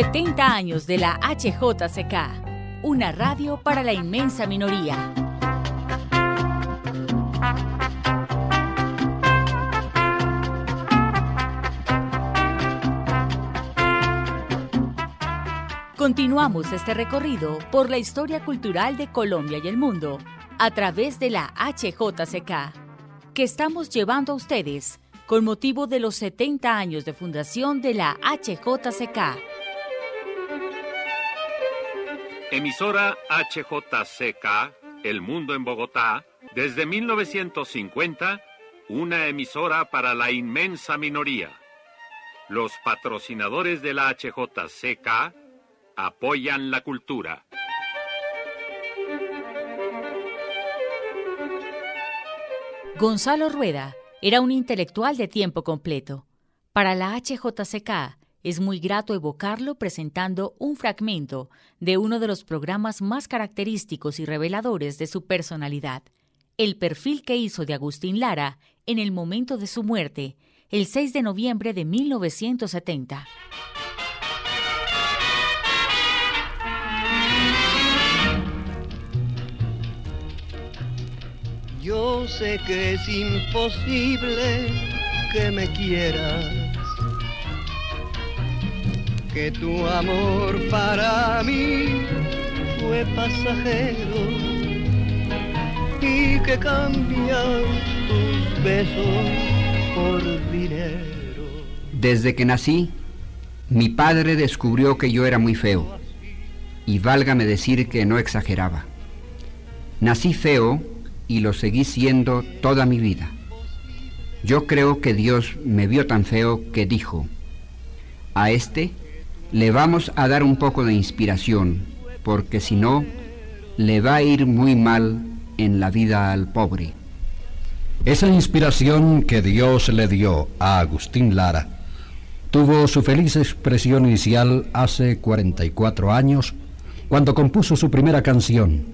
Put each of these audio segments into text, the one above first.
70 años de la HJCK, una radio para la inmensa minoría. Continuamos este recorrido por la historia cultural de Colombia y el mundo a través de la HJCK, que estamos llevando a ustedes con motivo de los 70 años de fundación de la HJCK. Emisora HJCK, El Mundo en Bogotá, desde 1950, una emisora para la inmensa minoría. Los patrocinadores de la HJCK apoyan la cultura. Gonzalo Rueda era un intelectual de tiempo completo. Para la HJCK es muy grato evocarlo presentando un fragmento de uno de los programas más característicos y reveladores de su personalidad, el perfil que hizo de Agustín Lara en el momento de su muerte, el 6 de noviembre de 1970. Yo sé que es imposible que me quieras, que tu amor para mí fue pasajero y que cambian tus besos por dinero. Desde que nací, mi padre descubrió que yo era muy feo, y válgame decir que no exageraba. Nací feo y lo seguí siendo toda mi vida. Yo creo que Dios me vio tan feo que dijo, a este le vamos a dar un poco de inspiración, porque si no, le va a ir muy mal en la vida al pobre. Esa inspiración que Dios le dio a Agustín Lara tuvo su feliz expresión inicial hace 44 años, cuando compuso su primera canción.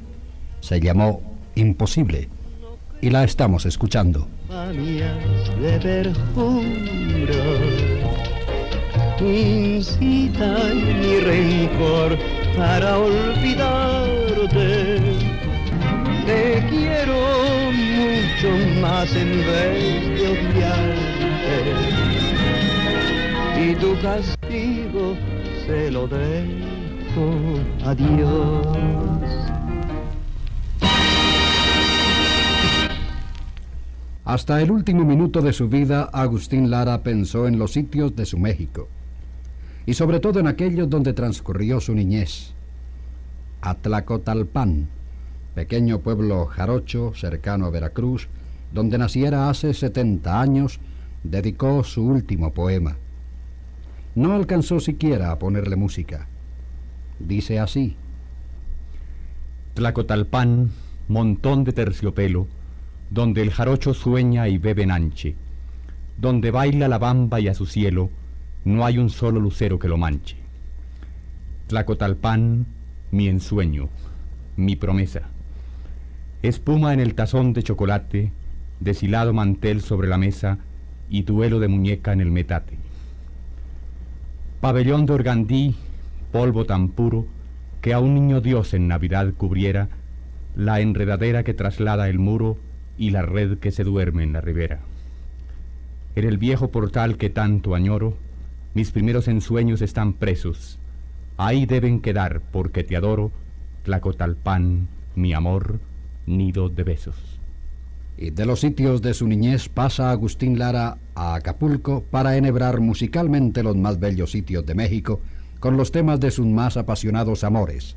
Se llamó imposible. Y la estamos escuchando. de incitan mi rencor para olvidarte. Te quiero mucho más en vez de odiarte. Y tu castigo se lo dejo a Dios. Hasta el último minuto de su vida, Agustín Lara pensó en los sitios de su México, y sobre todo en aquellos donde transcurrió su niñez. Atlacotalpan, pequeño pueblo jarocho cercano a Veracruz, donde naciera hace 70 años, dedicó su último poema. No alcanzó siquiera a ponerle música. Dice así. Tlacotalpan, montón de terciopelo, donde el jarocho sueña y bebe nanche, donde baila la bamba y a su cielo no hay un solo lucero que lo manche. Tlacotalpan, mi ensueño, mi promesa. Espuma en el tazón de chocolate, deshilado mantel sobre la mesa y duelo de muñeca en el metate. Pabellón de organdí, polvo tan puro que a un niño Dios en Navidad cubriera la enredadera que traslada el muro y la red que se duerme en la ribera. En el viejo portal que tanto añoro, mis primeros ensueños están presos. Ahí deben quedar, porque te adoro, Tlacotalpan, mi amor, nido de besos. Y de los sitios de su niñez pasa Agustín Lara a Acapulco para enhebrar musicalmente los más bellos sitios de México con los temas de sus más apasionados amores.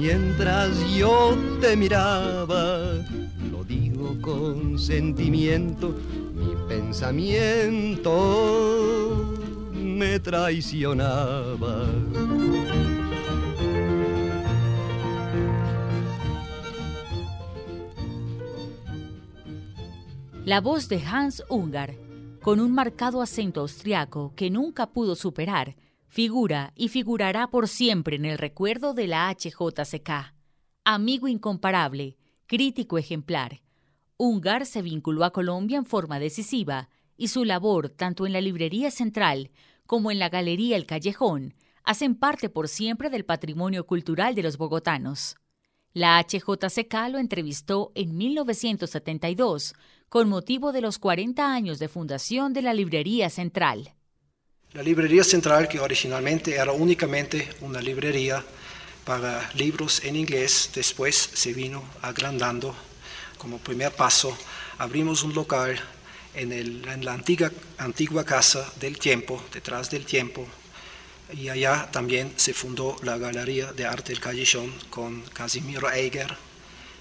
Mientras yo te miraba, lo digo con sentimiento, mi pensamiento me traicionaba. La voz de Hans Ungar, con un marcado acento austriaco que nunca pudo superar, figura y figurará por siempre en el recuerdo de la HJCK. Amigo incomparable, crítico ejemplar. Ungar se vinculó a Colombia en forma decisiva y su labor, tanto en la Librería Central como en la Galería El Callejón, hacen parte por siempre del patrimonio cultural de los bogotanos. La HJCK lo entrevistó en 1972 con motivo de los 40 años de fundación de la Librería Central. La Librería Central, que originalmente era únicamente una librería para libros en inglés, después se vino agrandando. Como primer paso, abrimos un local en, la antigua, antigua casa del tiempo, detrás del tiempo, y allá también se fundó la Galería de Arte del Callejón con Casimiro Eiger.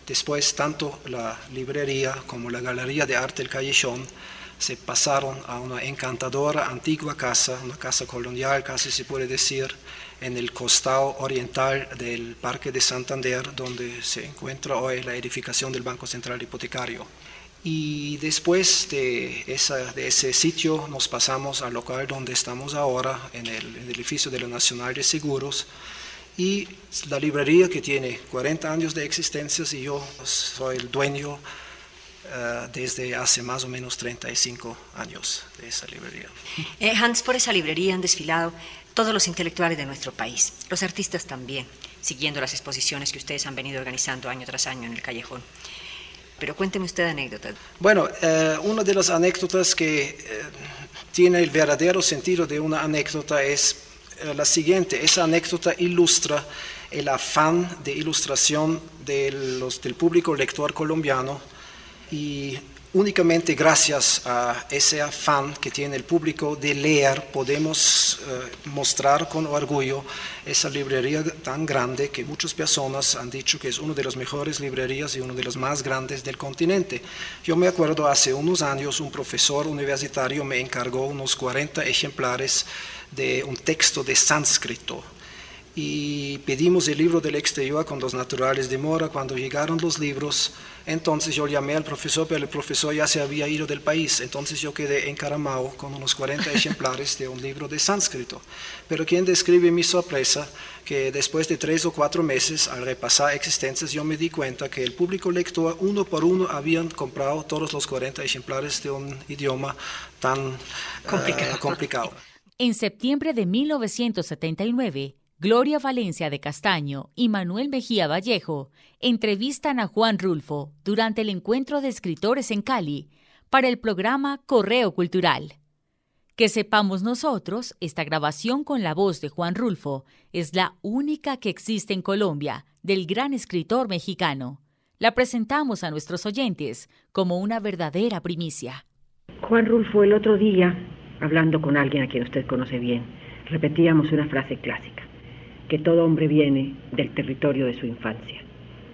Después, tanto la librería como la Galería de Arte del Callejón se pasaron a una encantadora antigua casa, una casa colonial, casi se puede decir, en el costado oriental del Parque de Santander, donde se encuentra hoy la edificación del Banco Central Hipotecario. Y después de, ese sitio nos pasamos al local donde estamos ahora, en el, edificio de la Nacional de Seguros, y la librería que tiene 40 años de existencia y yo soy el dueño eh, desde hace más o menos 35 años de esa librería. Eh, Hans, por esa librería han desfilado todos los intelectuales de nuestro país, los artistas también, siguiendo las exposiciones que ustedes han venido organizando año tras año en el callejón. Pero cuénteme usted anécdotas. Bueno, eh, una de las anécdotas que eh, tiene el verdadero sentido de una anécdota es eh, la siguiente. Esa anécdota ilustra el afán de ilustración de los, del público lector colombiano y únicamente gracias a ese afán que tiene el público de leer podemos eh, mostrar con orgullo esa librería tan grande que muchas personas han dicho que es una de las mejores librerías y una de las más grandes del continente. Yo me acuerdo hace unos años un profesor universitario me encargó unos 40 ejemplares de un texto de sánscrito y pedimos el libro del exterior con los naturales de Mora. Cuando llegaron los libros, entonces yo llamé al profesor, pero el profesor ya se había ido del país. Entonces yo quedé encaramado con unos 40 ejemplares de un libro de sánscrito. Pero quien describe mi sorpresa, que después de tres o cuatro meses, al repasar existencias, yo me di cuenta que el público lector, uno por uno, habían comprado todos los 40 ejemplares de un idioma tan eh, complicado. En septiembre de 1979, Gloria Valencia de Castaño y Manuel Mejía Vallejo entrevistan a Juan Rulfo durante el encuentro de escritores en Cali para el programa Correo Cultural. Que sepamos nosotros, esta grabación con la voz de Juan Rulfo es la única que existe en Colombia del gran escritor mexicano. La presentamos a nuestros oyentes como una verdadera primicia. Juan Rulfo, el otro día, hablando con alguien a quien usted conoce bien, repetíamos una frase clásica que todo hombre viene del territorio de su infancia.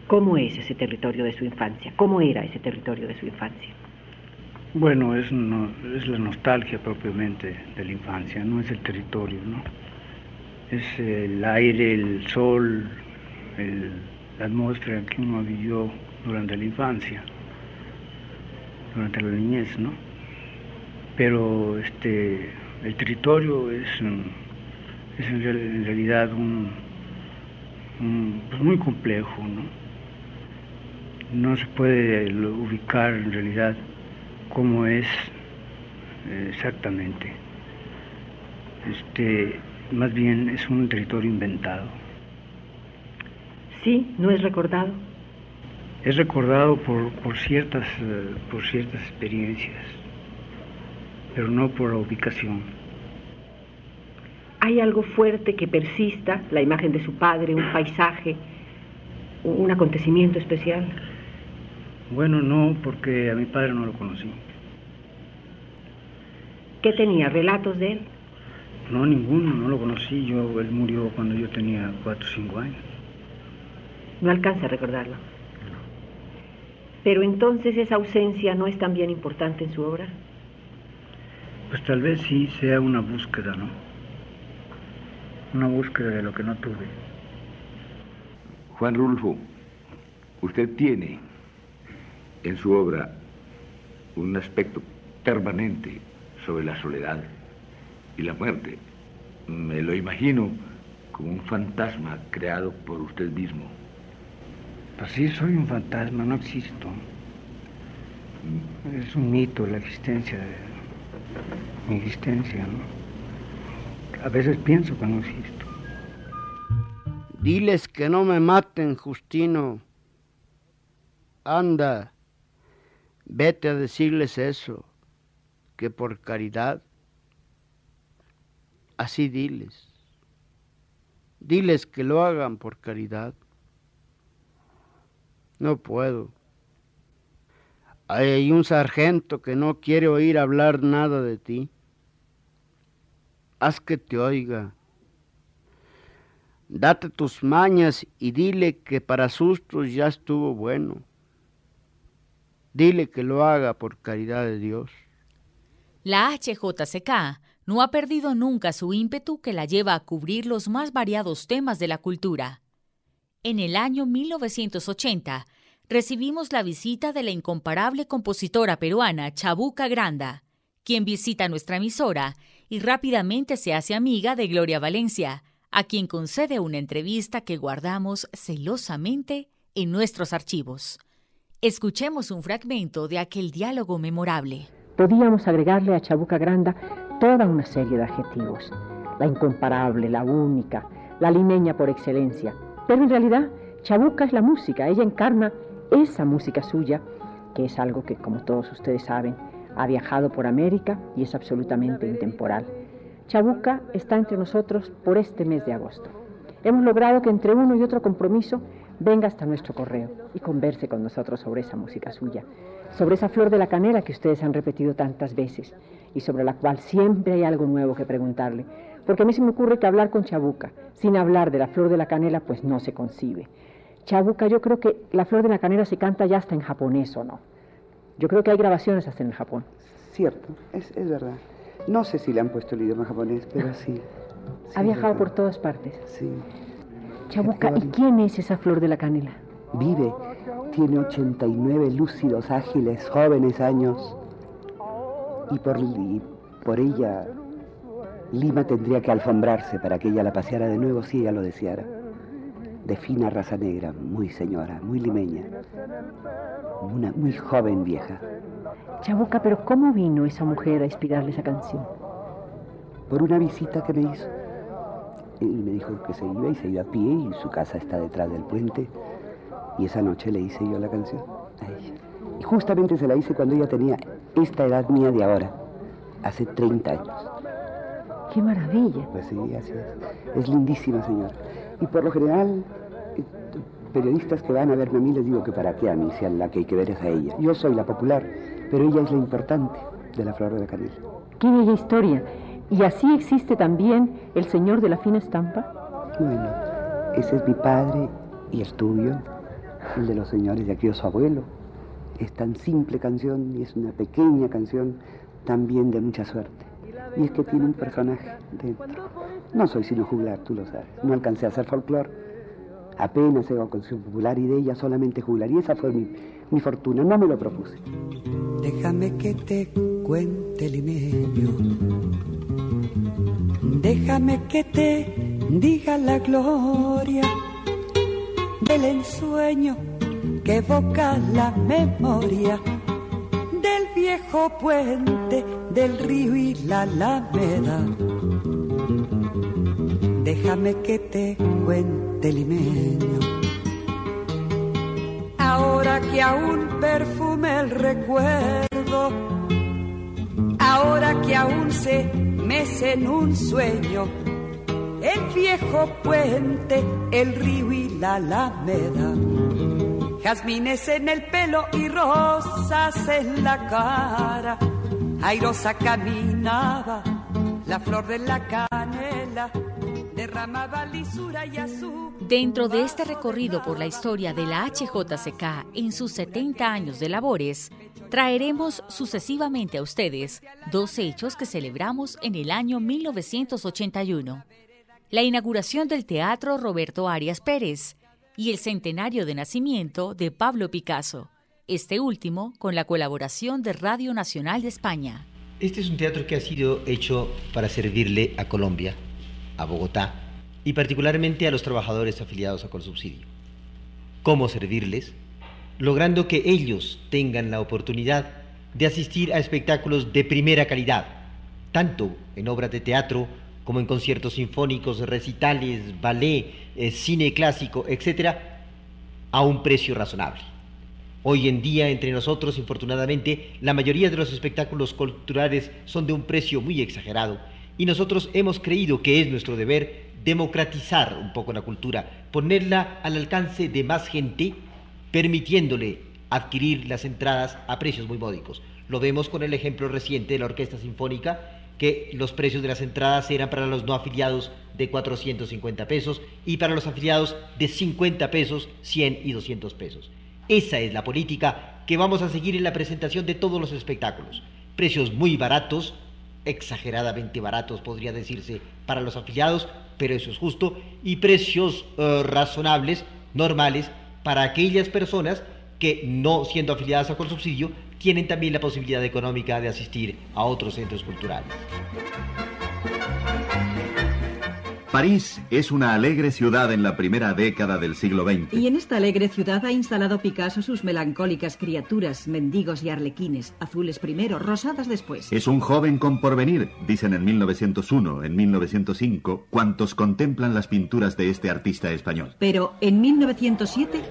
¿Cómo es ese territorio de su infancia? ¿Cómo era ese territorio de su infancia? Bueno, es, la nostalgia propiamente de la infancia, no es el territorio, ¿no? Es el aire, el sol, la atmósfera que uno vivió durante la infancia, durante la niñez, ¿no? Pero este, el territorio es es en, realidad un, pues muy complejo, ¿no? No se puede ubicar en realidad cómo es eh, exactamente. Este, más bien es un territorio inventado. Sí, no es recordado. Es recordado por, por ciertas, eh, por ciertas experiencias, pero no por la ubicación. ¿Hay algo fuerte que persista, la imagen de su padre, un paisaje, un acontecimiento especial? Bueno, no, porque a mi padre no lo conocí. ¿Qué tenía? ¿Relatos de él? No, ninguno, no lo conocí. Yo, él murió cuando yo tenía cuatro o cinco años. No alcanza a recordarlo. Pero entonces esa ausencia no es también importante en su obra. Pues tal vez sí sea una búsqueda, ¿no? Una búsqueda de lo que no tuve. Juan Rulfo, usted tiene en su obra un aspecto permanente sobre la soledad y la muerte. Me lo imagino como un fantasma creado por usted mismo. Pues sí, soy un fantasma, no existo. Es un mito la existencia de mi existencia, ¿no? A veces pienso que no existo. Diles que no me maten, Justino. Anda, vete a decirles eso, que por caridad. Así diles. Diles que lo hagan por caridad. No puedo. Hay un sargento que no quiere oír hablar nada de ti. Haz que te oiga. Date tus mañas y dile que para sustos ya estuvo bueno. Dile que lo haga por caridad de Dios. La HJCK no ha perdido nunca su ímpetu que la lleva a cubrir los más variados temas de la cultura. En el año 1980 recibimos la visita de la incomparable compositora peruana Chabuca Granda, quien visita nuestra emisora y rápidamente se hace amiga de Gloria Valencia, a quien concede una entrevista que guardamos celosamente en nuestros archivos. Escuchemos un fragmento de aquel diálogo memorable. Podíamos agregarle a Chabuca Granda toda una serie de adjetivos. La incomparable, la única, la limeña por excelencia, pero en realidad, Chabuca es la música, ella encarna esa música suya, que es algo que, como todos ustedes saben, ha viajado por América y es absolutamente intemporal. Chabuca está entre nosotros por este mes de agosto. Hemos logrado que entre uno y otro compromiso venga hasta nuestro correo y converse con nosotros sobre esa música suya, sobre esa flor de la canela que ustedes han repetido tantas veces y sobre la cual siempre hay algo nuevo que preguntarle, porque a mí se me ocurre que hablar con Chabuca sin hablar de la flor de la canela pues no se concibe. Chabuca, yo creo que la flor de la canela se canta ya hasta en japonés o no. Yo creo que hay grabaciones hasta en el Japón. Cierto, es, es verdad. No sé si le han puesto el idioma japonés, pero sí. ha viajado por todas partes. Sí. Chabuca, ¿y quién es esa flor de la canela? Vive, tiene 89 lúcidos, ágiles, jóvenes años. Y por, y por ella, Lima tendría que alfombrarse para que ella la paseara de nuevo si ella lo deseara. De fina raza negra, muy señora, muy limeña. Una muy joven vieja. Chabuca, pero ¿cómo vino esa mujer a inspirarle esa canción? Por una visita que me hizo. Y me dijo que se iba y se iba a pie y su casa está detrás del puente. Y esa noche le hice yo la canción a ella. Y justamente se la hice cuando ella tenía esta edad mía de ahora, hace 30 años. ¡Qué maravilla! Pues sí, así es. Es lindísima, señora. Y por lo general, eh, periodistas que van a verme a mí les digo que para qué a mí, si a la que hay que ver es a ella. Yo soy la popular, pero ella es la importante de la flor de la canela. ¡Qué bella historia! ¿Y así existe también el señor de la fina estampa? Bueno, ese es mi padre y el tuyo, el de los señores de aquí, su abuelo. Es tan simple canción y es una pequeña canción también de mucha suerte. Y es que tiene un personaje dentro. No soy sino juglar, tú lo sabes. No alcancé a hacer folclore. Apenas hago canción popular y de ella solamente juglar. Y esa fue mi, mi fortuna, no me lo propuse. Déjame que te cuente limeño. Déjame que te diga la gloria del ensueño que evoca la memoria del viejo puente del río y la alameda. Déjame que te cuente limeño. Ahora que aún perfume el recuerdo, ahora que aún se mece en un sueño, el viejo puente, el río y la alameda jazmines en el pelo y rosas en la cara. Airosa caminaba, la flor de la canela derramaba lisura y azul. Dentro de este recorrido por la historia de la HJCK en sus 70 años de labores, traeremos sucesivamente a ustedes dos hechos que celebramos en el año 1981. La inauguración del Teatro Roberto Arias Pérez y el centenario de nacimiento de Pablo Picasso, este último con la colaboración de Radio Nacional de España. Este es un teatro que ha sido hecho para servirle a Colombia, a Bogotá, y particularmente a los trabajadores afiliados a Colsubsidio. ¿Cómo servirles? Logrando que ellos tengan la oportunidad de asistir a espectáculos de primera calidad, tanto en obras de teatro como en conciertos sinfónicos, recitales, ballet, eh, cine clásico, etcétera, a un precio razonable. Hoy en día, entre nosotros, infortunadamente, la mayoría de los espectáculos culturales son de un precio muy exagerado y nosotros hemos creído que es nuestro deber democratizar un poco la cultura, ponerla al alcance de más gente, permitiéndole adquirir las entradas a precios muy módicos. Lo vemos con el ejemplo reciente de la Orquesta Sinfónica, que los precios de las entradas eran para los no afiliados de 450 pesos y para los afiliados de 50 pesos, 100 y 200 pesos. Esa es la política que vamos a seguir en la presentación de todos los espectáculos. Precios muy baratos, exageradamente baratos podría decirse para los afiliados, pero eso es justo, y precios eh, razonables, normales, para aquellas personas que no siendo afiliadas a subsidio tienen también la posibilidad económica de asistir a otros centros culturales. París es una alegre ciudad en la primera década del siglo XX. Y en esta alegre ciudad ha instalado Picasso sus melancólicas criaturas, mendigos y arlequines, azules primero, rosadas después. Es un joven con porvenir, dicen en 1901, en 1905, cuantos contemplan las pinturas de este artista español. Pero en 1907...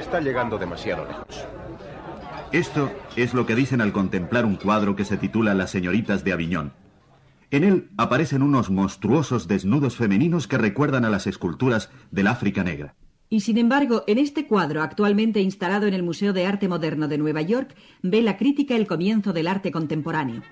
Está llegando demasiado lejos. Esto es lo que dicen al contemplar un cuadro que se titula Las señoritas de Aviñón. En él aparecen unos monstruosos desnudos femeninos que recuerdan a las esculturas del África Negra. Y sin embargo, en este cuadro, actualmente instalado en el Museo de Arte Moderno de Nueva York, ve la crítica el comienzo del arte contemporáneo.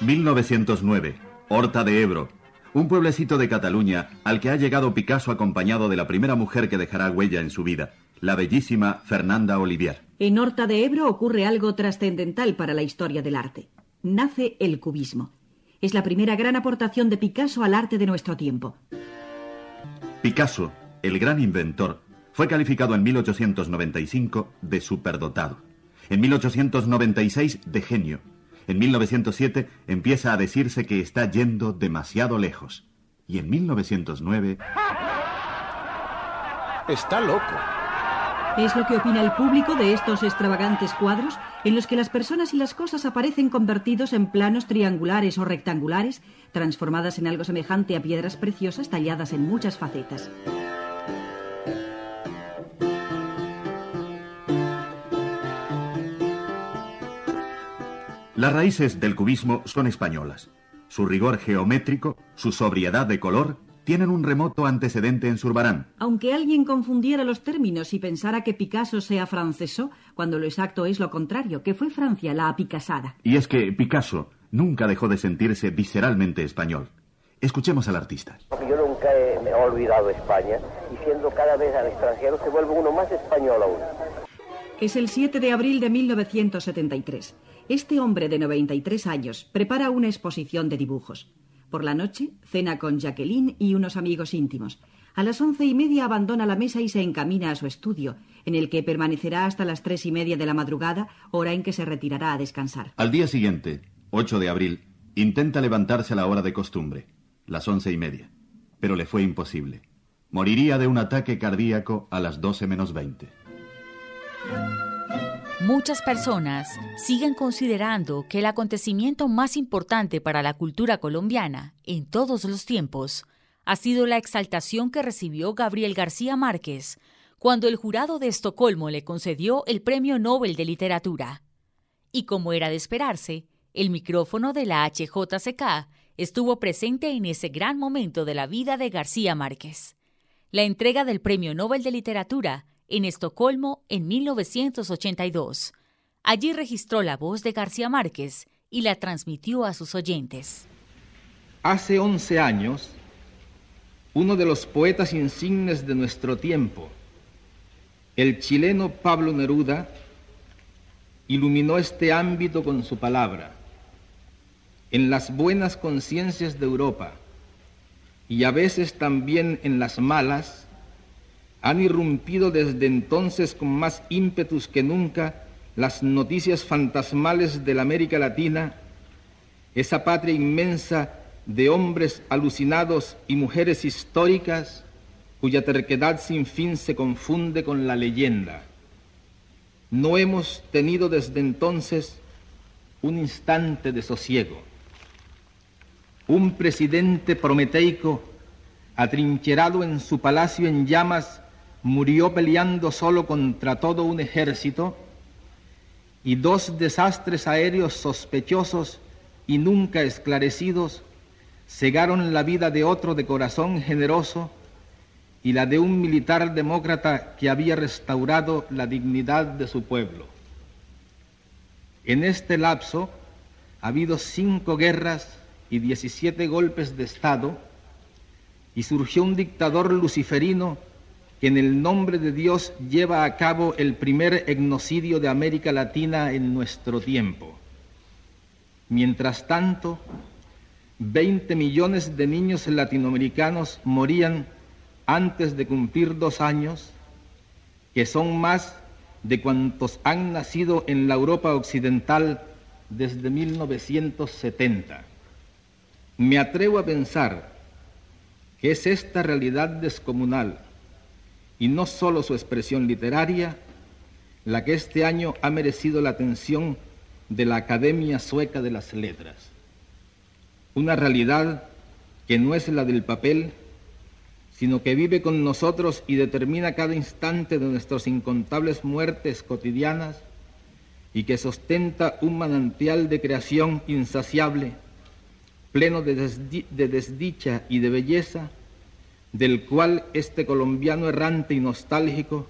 ...1909... Horta de Ebro... ...un pueblecito de Cataluña... ...al que ha llegado Picasso acompañado de la primera mujer que dejará huella en su vida la bellísima Fernanda Olivier. En Horta de Ebro ocurre algo trascendental para la historia del arte. Nace el cubismo. Es la primera gran aportación de Picasso al arte de nuestro tiempo. Picasso, el gran inventor, fue calificado en 1895 de superdotado. En 1896 de genio. En 1907 empieza a decirse que está yendo demasiado lejos. Y en 1909... Está loco. Es lo que opina el público de estos extravagantes cuadros en los que las personas y las cosas aparecen convertidos en planos triangulares o rectangulares, transformadas en algo semejante a piedras preciosas talladas en muchas facetas. Las raíces del cubismo son españolas. Su rigor geométrico, su sobriedad de color tienen un remoto antecedente en Zurbarán. Aunque alguien confundiera los términos y pensara que Picasso sea francesó, cuando lo exacto es lo contrario, que fue Francia la apicasada. Y es que Picasso nunca dejó de sentirse visceralmente español. Escuchemos al artista. Yo nunca he, me he olvidado España y siendo cada vez al extranjero se vuelve uno más español aún. Es el 7 de abril de 1973. Este hombre de 93 años prepara una exposición de dibujos. Por la noche, cena con Jacqueline y unos amigos íntimos. A las once y media abandona la mesa y se encamina a su estudio, en el que permanecerá hasta las tres y media de la madrugada, hora en que se retirará a descansar. Al día siguiente, 8 de abril, intenta levantarse a la hora de costumbre, las once y media, pero le fue imposible. Moriría de un ataque cardíaco a las doce menos veinte. Muchas personas siguen considerando que el acontecimiento más importante para la cultura colombiana en todos los tiempos ha sido la exaltación que recibió Gabriel García Márquez cuando el jurado de Estocolmo le concedió el Premio Nobel de Literatura. Y como era de esperarse, El micrófono de la HJCK estuvo presente en ese gran momento de la vida de García Márquez. La entrega del Premio Nobel de Literatura en Estocolmo en 1982. Allí registró la voz de García Márquez y la transmitió a sus oyentes. Hace 11 años, uno de los poetas insignes de nuestro tiempo, el chileno Pablo Neruda, iluminó este ámbito con su palabra. En las buenas conciencias de Europa y a veces también en las malas, han irrumpido desde entonces con más ímpetus que nunca las noticias fantasmales de la América Latina, esa patria inmensa de hombres alucinados y mujeres históricas cuya terquedad sin fin se confunde con la leyenda. No hemos tenido desde entonces un instante de sosiego. Un presidente prometeico, atrincherado en su palacio en llamas, murió peleando solo contra todo un ejército, y dos desastres aéreos sospechosos y nunca esclarecidos cegaron la vida de otro de corazón generoso y la de un militar demócrata que había restaurado la dignidad de su pueblo. En este lapso ha habido cinco guerras y diecisiete golpes de Estado y surgió un dictador luciferino que en el nombre de Dios lleva a cabo el primer etnocidio de América Latina en nuestro tiempo. Mientras tanto, 20 millones de niños latinoamericanos morían antes de cumplir dos años, que son más de cuantos han nacido en la Europa occidental desde 1970. Me atrevo a pensar que es esta realidad descomunal y no solo su expresión literaria la que este año ha merecido la atención de la Academia Sueca de las Letras. Una realidad que no es la del papel, sino que vive con nosotros y determina cada instante de nuestras incontables muertes cotidianas y que sostenta un manantial de creación insaciable, pleno de, desdicha y de belleza, del cual este colombiano errante y nostálgico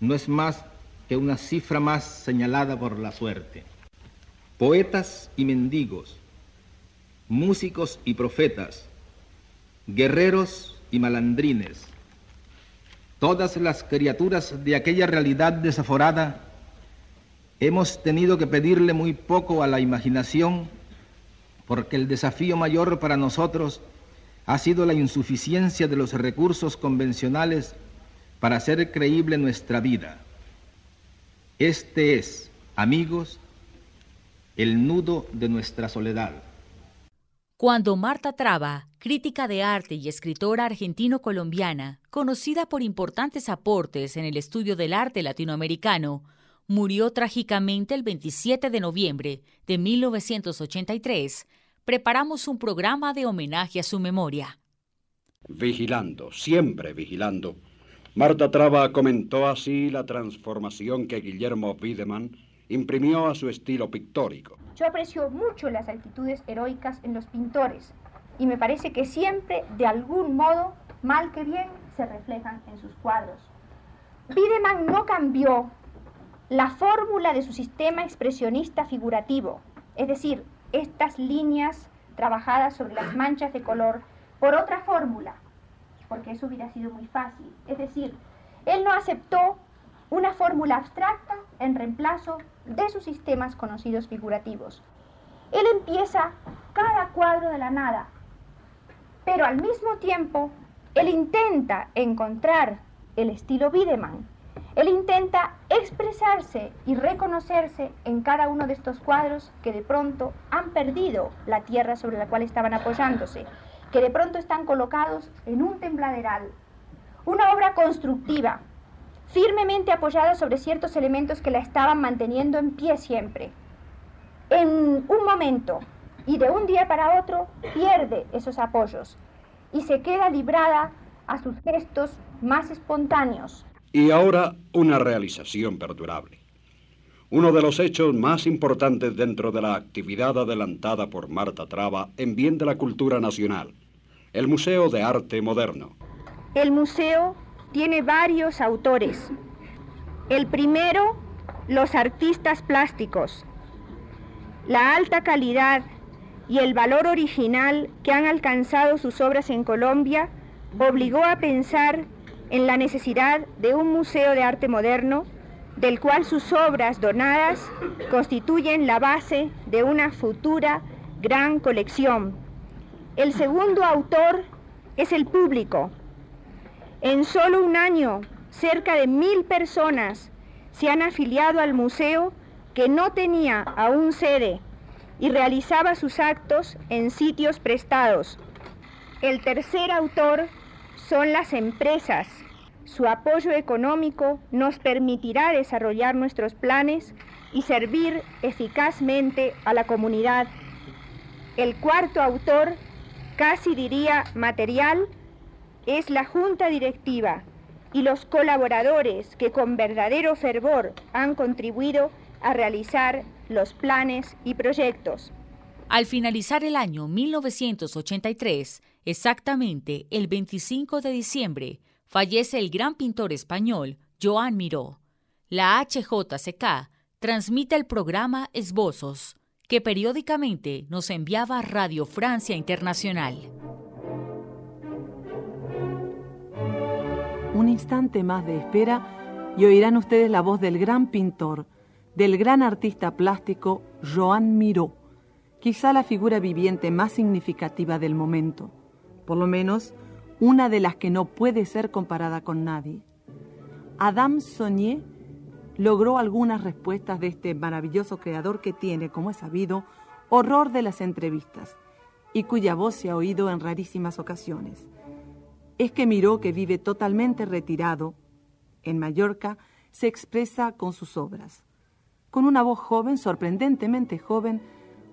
no es más que una cifra más señalada por la suerte. Poetas y mendigos, músicos y profetas, guerreros y malandrines, todas las criaturas de aquella realidad desaforada, hemos tenido que pedirle muy poco a la imaginación, porque el desafío mayor para nosotros ha sido la insuficiencia de los recursos convencionales para hacer creíble nuestra vida. Este es, amigos, el nudo de nuestra soledad. Cuando Marta Traba, crítica de arte y escritora argentino-colombiana, conocida por importantes aportes en el estudio del arte latinoamericano, murió trágicamente el 27 de noviembre de 1983, preparamos un programa de homenaje a su memoria. Vigilando, siempre vigilando. Marta Traba comentó así la transformación que Guillermo Wiedemann imprimió a su estilo pictórico. Yo aprecio mucho las actitudes heroicas en los pintores y me parece que siempre, de algún modo, mal que bien, se reflejan en sus cuadros. Wiedemann no cambió la fórmula de su sistema expresionista figurativo, es decir, estas líneas trabajadas sobre las manchas de color por otra fórmula, porque eso hubiera sido muy fácil. Es decir, él no aceptó una fórmula abstracta en reemplazo de sus sistemas conocidos figurativos. Él empieza cada cuadro de la nada, pero al mismo tiempo él intenta encontrar el estilo Wiedemann, él intenta expresarse y reconocerse en cada uno de estos cuadros que de pronto han perdido la tierra sobre la cual estaban apoyándose, que de pronto están colocados en un tembladeral. Una obra constructiva, firmemente apoyada sobre ciertos elementos que la estaban manteniendo en pie siempre. En un momento y de un día para otro pierde esos apoyos y se queda librada a sus gestos más espontáneos, y ahora una realización perdurable. uno de los hechos más importantes dentro de la actividad adelantada por Marta Traba en bien de la cultura nacional, el Museo de Arte Moderno. El museo tiene varios autores. El primero, los artistas plásticos. La alta calidad y el valor original que han alcanzado sus obras en Colombia obligó a pensar en la necesidad de un museo de arte moderno del cual sus obras donadas constituyen la base de una futura gran colección. El segundo autor es el público. En solo un año, cerca de mil personas se han afiliado al museo que no tenía aún sede y realizaba sus actos en sitios prestados. El tercer autor son las empresas. Su apoyo económico nos permitirá desarrollar nuestros planes y servir eficazmente a la comunidad. El cuarto autor, casi diría material, es la junta directiva y los colaboradores que con verdadero fervor han contribuido a realizar los planes y proyectos. Al finalizar el año 1983, exactamente el 25 de diciembre, fallece el gran pintor español Joan Miró. La HJCK transmite el programa Esbozos, que periódicamente nos enviaba Radio Francia Internacional. Un instante más de espera y oirán ustedes la voz del gran pintor, del gran artista plástico Joan Miró, quizá la figura viviente más significativa del momento, por lo menos una de las que no puede ser comparada con nadie. Adam Sonier logró algunas respuestas de este maravilloso creador que tiene, como es sabido, horror de las entrevistas y cuya voz se ha oído en rarísimas ocasiones. Es que Miró, que vive totalmente retirado en Mallorca, se expresa con sus obras. Con una voz joven, sorprendentemente joven,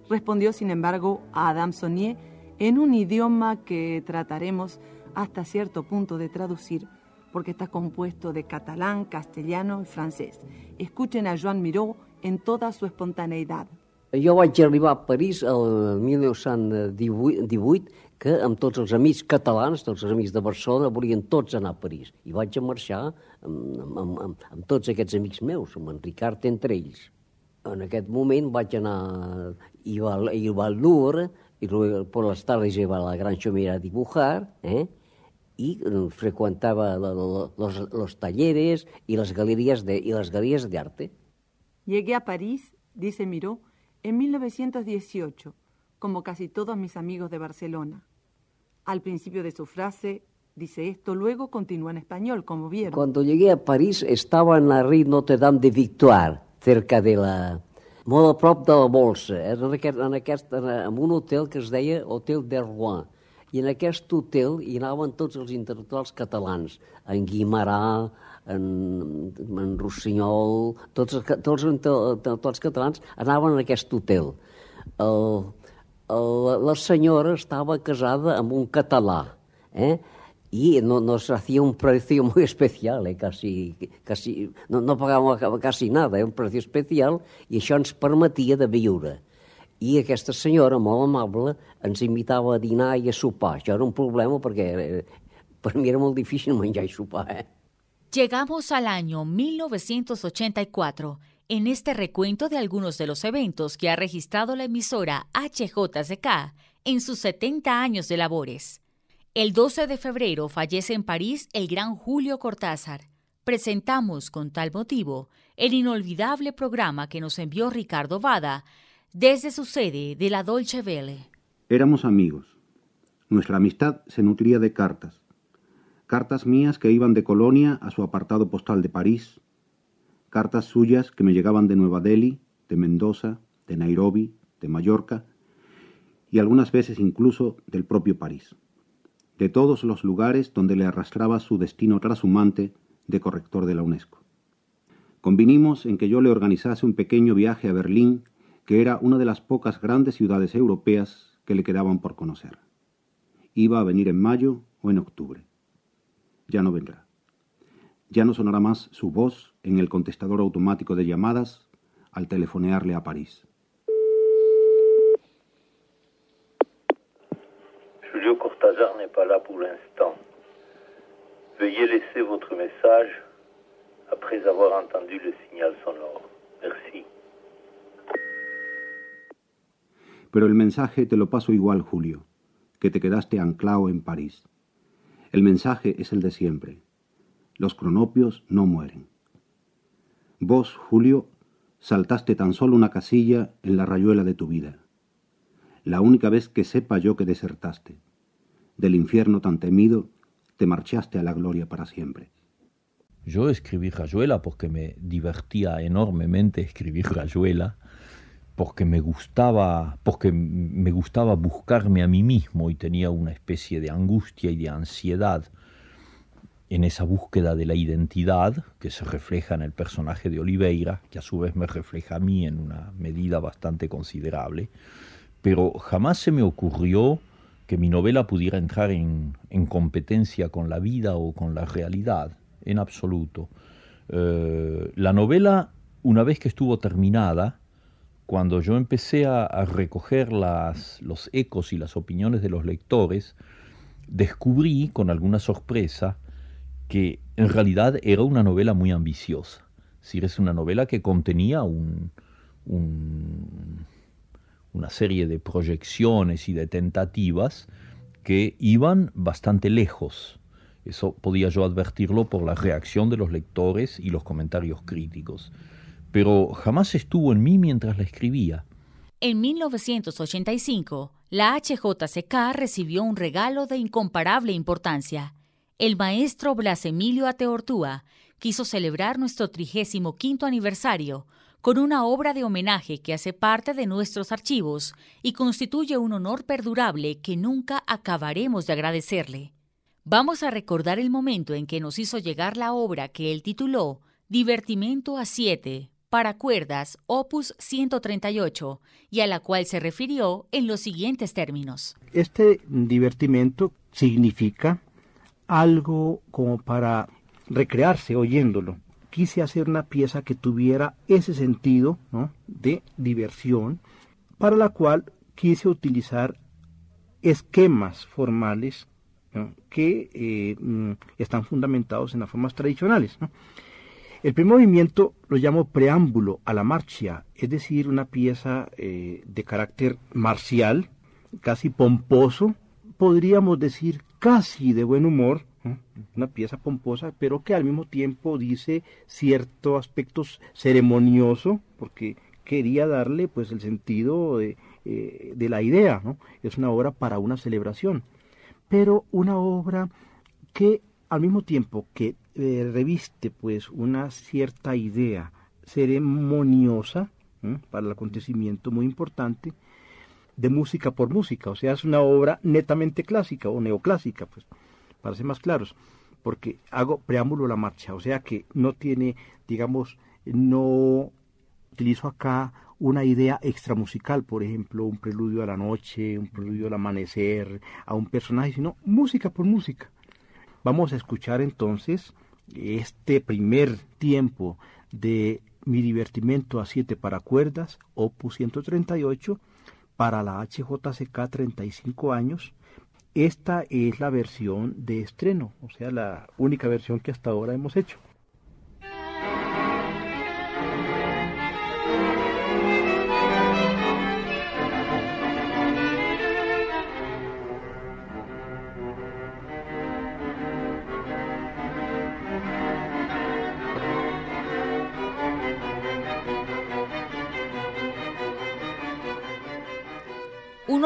respondió sin embargo a Adam Sonier en un idioma que trataremos hasta cierto punto de traducir, porque está compuesto de catalán, castellano y francés. Escuchen a Joan Miró en toda su espontaneidad. Jo vaig arribar a París el 1918, que amb tots els amics catalans, tots els amics de Barcelona, volien tots anar a París. I vaig a marxar amb, amb, amb, amb tots aquests amics meus, amb en Ricard entre ells. En aquest moment vaig anar, iba, iba al Louvre, y luego por las tardes iba a la Gran Chomera a dibujar, ¿eh? y frecuentaba los, los, los, talleres y las galerías de, y las galerías de arte. Llegué a París, dice Miró, en 1918, como casi todos mis amigos de Barcelona. Al principio de su frase dice esto, luego continúa en español, como vieron. Cuando llegué a París estaba en la rue Notre Dame de Victoire, cerca de la... molt a prop de la Bolsa, era en aquest, en aquest, en un hotel que es deia Hotel de Rouen, i en aquest hotel hi anaven tots els intel·lectuals catalans, en Guimarà, en, en Rossinyol, tots, tots els catalans anaven en aquest hotel. El, el, la senyora estava casada amb un català, eh? Y no, nos hacía un precio muy especial, eh? casi, casi, no, no pagàvem nada, eh? un precio especial, i això ens permetia de viure. I aquesta senyora, molt amable, ens invitava a dinar i a sopar. Això era un problema perquè eh, per mi era molt difícil menjar i sopar. Eh? Llegamos al año 1984 en este recuento de algunos de los eventos que ha registrado la emisora HJCK en sus 70 años de labores. El 12 de febrero fallece en París el gran Julio Cortázar. Presentamos con tal motivo el inolvidable programa que nos envió Ricardo Vada desde su sede de la Dolce Vele. Éramos amigos. Nuestra amistad se nutría de cartas. Cartas mías que iban de Colonia a su apartado postal de París. Cartas suyas que me llegaban de Nueva Delhi, de Mendoza, de Nairobi, de Mallorca y algunas veces incluso del propio París de todos los lugares donde le arrastraba su destino trashumante de corrector de la UNESCO. Convinimos en que yo le organizase un pequeño viaje a Berlín, que era una de las pocas grandes ciudades europeas que le quedaban por conocer. Iba a venir en mayo o en octubre. Ya no vendrá. Ya no sonará más su voz en el contestador automático de llamadas al telefonearle a París. Julio Cortázar n'est pas là pour l'instant. Veuillez laisser votre message après avoir entendu le signal sonore. Merci. Pero el mensaje te lo paso igual, Julio, que te quedaste anclado en París. El mensaje es el de siempre. Los cronopios no mueren. Vos, Julio, saltaste tan solo una casilla en la rayuela de tu vida. La única vez que sepa yo que desertaste. Del infierno tan temido, te marchaste a la gloria para siempre. Yo escribí Rayuela porque me divertía enormemente escribir Rayuela, porque me gustaba, porque me gustaba buscarme a mí mismo y tenía una especie de angustia y de ansiedad en esa búsqueda de la identidad que se refleja en el personaje de Oliveira, que a su vez me refleja a mí en una medida bastante considerable, pero jamás se me ocurrió que mi novela pudiera entrar en, competencia con la vida o con la realidad, en absoluto. Eh, la novela, una vez que estuvo terminada, cuando yo empecé a, a recoger las, los ecos y las opiniones de los lectores, descubrí con alguna sorpresa que en realidad era una novela muy ambiciosa. Es decir, es una novela que contenía un, una serie de proyecciones y de tentativas que iban bastante lejos. Eso podía yo advertirlo por la reacción de los lectores y los comentarios críticos. Pero jamás estuvo en mí mientras la escribía. En 1985, la HJCK recibió un regalo de incomparable importancia el maestro Blas Emilio Ateortúa quiso celebrar nuestro trigésimo quinto aniversario con una obra de homenaje que hace parte de nuestros archivos y constituye un honor perdurable que nunca acabaremos de agradecerle. Vamos a recordar el momento en que nos hizo llegar la obra que él tituló Divertimento a siete para cuerdas, opus 138, y a la cual se refirió en los siguientes términos. Este divertimento significa algo como para recrearse oyéndolo. Quise hacer una pieza que tuviera ese sentido de diversión, para la cual quise utilizar esquemas formales que eh, mm, están fundamentados en las formas tradicionales. El primer movimiento lo llamo preámbulo a la marcha, es decir, una pieza eh, de carácter marcial, casi pomposo, podríamos decir casi de buen humor, una pieza pomposa, pero que al mismo tiempo dice cierto aspecto ceremonioso, porque quería darle pues el sentido de, eh, la idea. Es una obra para una celebración, pero una obra que al mismo tiempo que eh, reviste pues una cierta idea ceremoniosa para el acontecimiento muy importante, de música por música, o sea, es una obra netamente clásica o neoclásica, pues, para ser más claros, porque hago preámbulo a la marcha, o sea que no tiene, digamos, no utilizo acá una idea extramusical, por ejemplo, un preludio a la noche, un preludio al amanecer, a un personaje, sino música por música. Vamos a escuchar entonces este primer tiempo de mi divertimento a siete para cuerdas, opus 138, para la HJCK 35 años. Esta es la versión de estreno, o sea, la única versión que hasta ahora hemos hecho.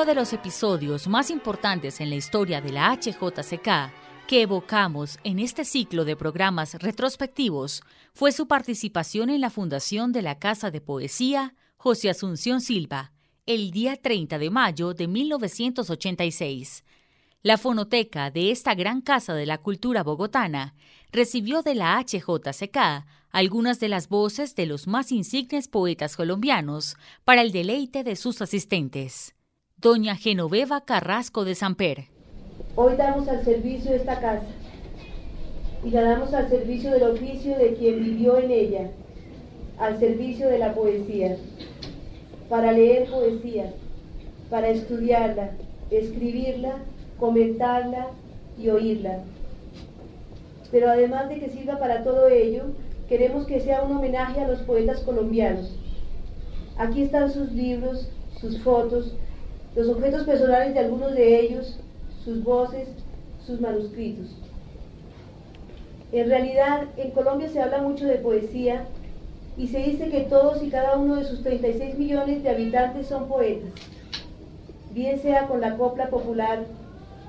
Uno de los episodios más importantes en la historia de la HJCK que evocamos en este ciclo de programas retrospectivos fue su participación en la fundación de la Casa de Poesía José Asunción Silva, el día 30 de mayo de 1986. La fonoteca de esta gran casa de la cultura bogotana recibió de la HJCK algunas de las voces de los más insignes poetas colombianos para el deleite de sus asistentes doña Genoveva Carrasco de Samper. Hoy damos al servicio esta casa y la damos al servicio del oficio de quien vivió en ella, al servicio de la poesía, para leer poesía, para estudiarla, escribirla, comentarla y oírla. Pero además de que sirva para todo ello, queremos que sea un homenaje a los poetas colombianos. Aquí están sus libros, sus fotos, los objetos personales de algunos de ellos, sus voces, sus manuscritos. En realidad, en Colombia se habla mucho de poesía y se dice que todos y cada uno de sus 36 millones de habitantes son poetas, bien sea con la copla popular,